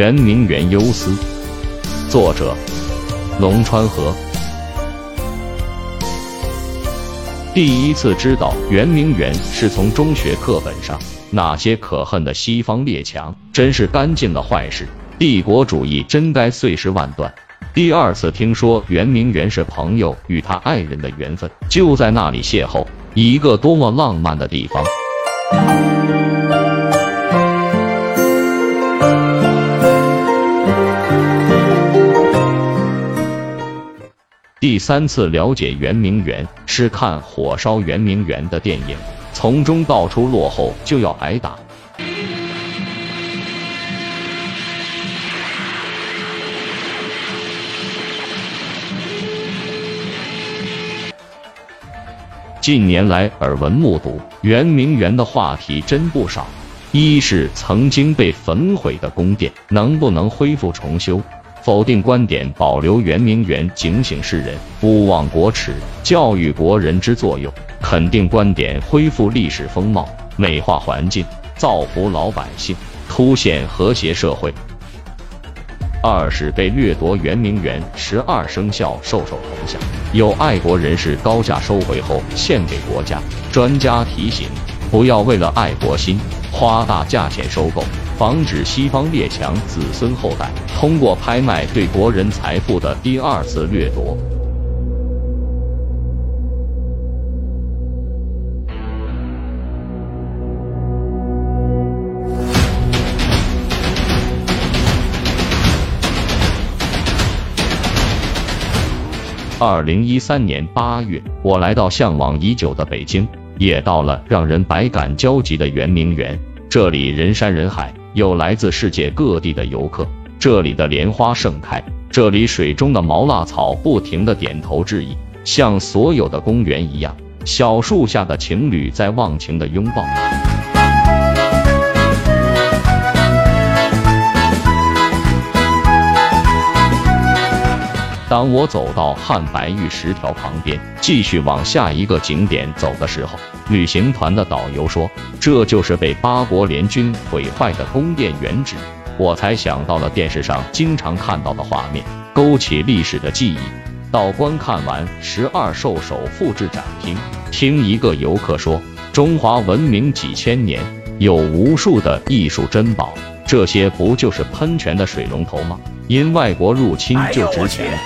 圆明园忧思，作者龙川河。第一次知道圆明园是从中学课本上，那些可恨的西方列强真是干尽了坏事，帝国主义真该碎尸万段。第二次听说圆明园是朋友与他爱人的缘分，就在那里邂逅，一个多么浪漫的地方。第三次了解圆明园是看《火烧圆明园》的电影，从中道出落后就要挨打。近年来耳闻目睹圆明园的话题真不少，一是曾经被焚毁的宫殿能不能恢复重修。否定观点，保留圆明园，警醒世人，勿忘国耻，教育国人之作用；肯定观点，恢复历史风貌，美化环境，造福老百姓，凸显和谐社会。二是被掠夺圆明园十二生肖兽首铜像，有爱国人士高价收回后献给国家。专家提醒，不要为了爱国心花大价钱收购。防止西方列强子孙后代通过拍卖对国人财富的第二次掠夺。二零一三年八月，我来到向往已久的北京，也到了让人百感交集的圆明园。这里人山人海。有来自世界各地的游客，这里的莲花盛开，这里水中的毛蜡草不停的点头致意，像所有的公园一样，小树下的情侣在忘情的拥抱。当我走到汉白玉石条旁边，继续往下一个景点走的时候，旅行团的导游说，这就是被八国联军毁坏的宫殿原址。我才想到了电视上经常看到的画面，勾起历史的记忆。到观看完十二兽首复制展厅，听一个游客说，中华文明几千年，有无数的艺术珍宝，这些不就是喷泉的水龙头吗？因外国入侵就值钱。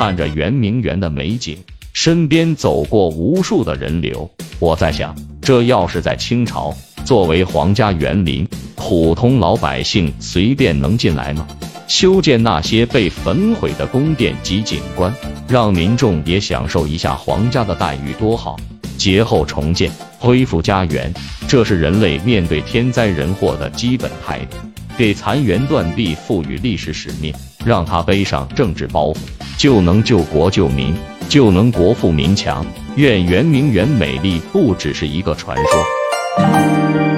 看着圆明园的美景，身边走过无数的人流，我在想，这要是在清朝，作为皇家园林，普通老百姓随便能进来吗？修建那些被焚毁的宫殿及景观，让民众也享受一下皇家的待遇，多好！劫后重建，恢复家园，这是人类面对天灾人祸的基本态度。给残垣断壁赋予历史使命，让他背上政治包袱，就能救国救民，就能国富民强。愿圆明园美丽不只是一个传说。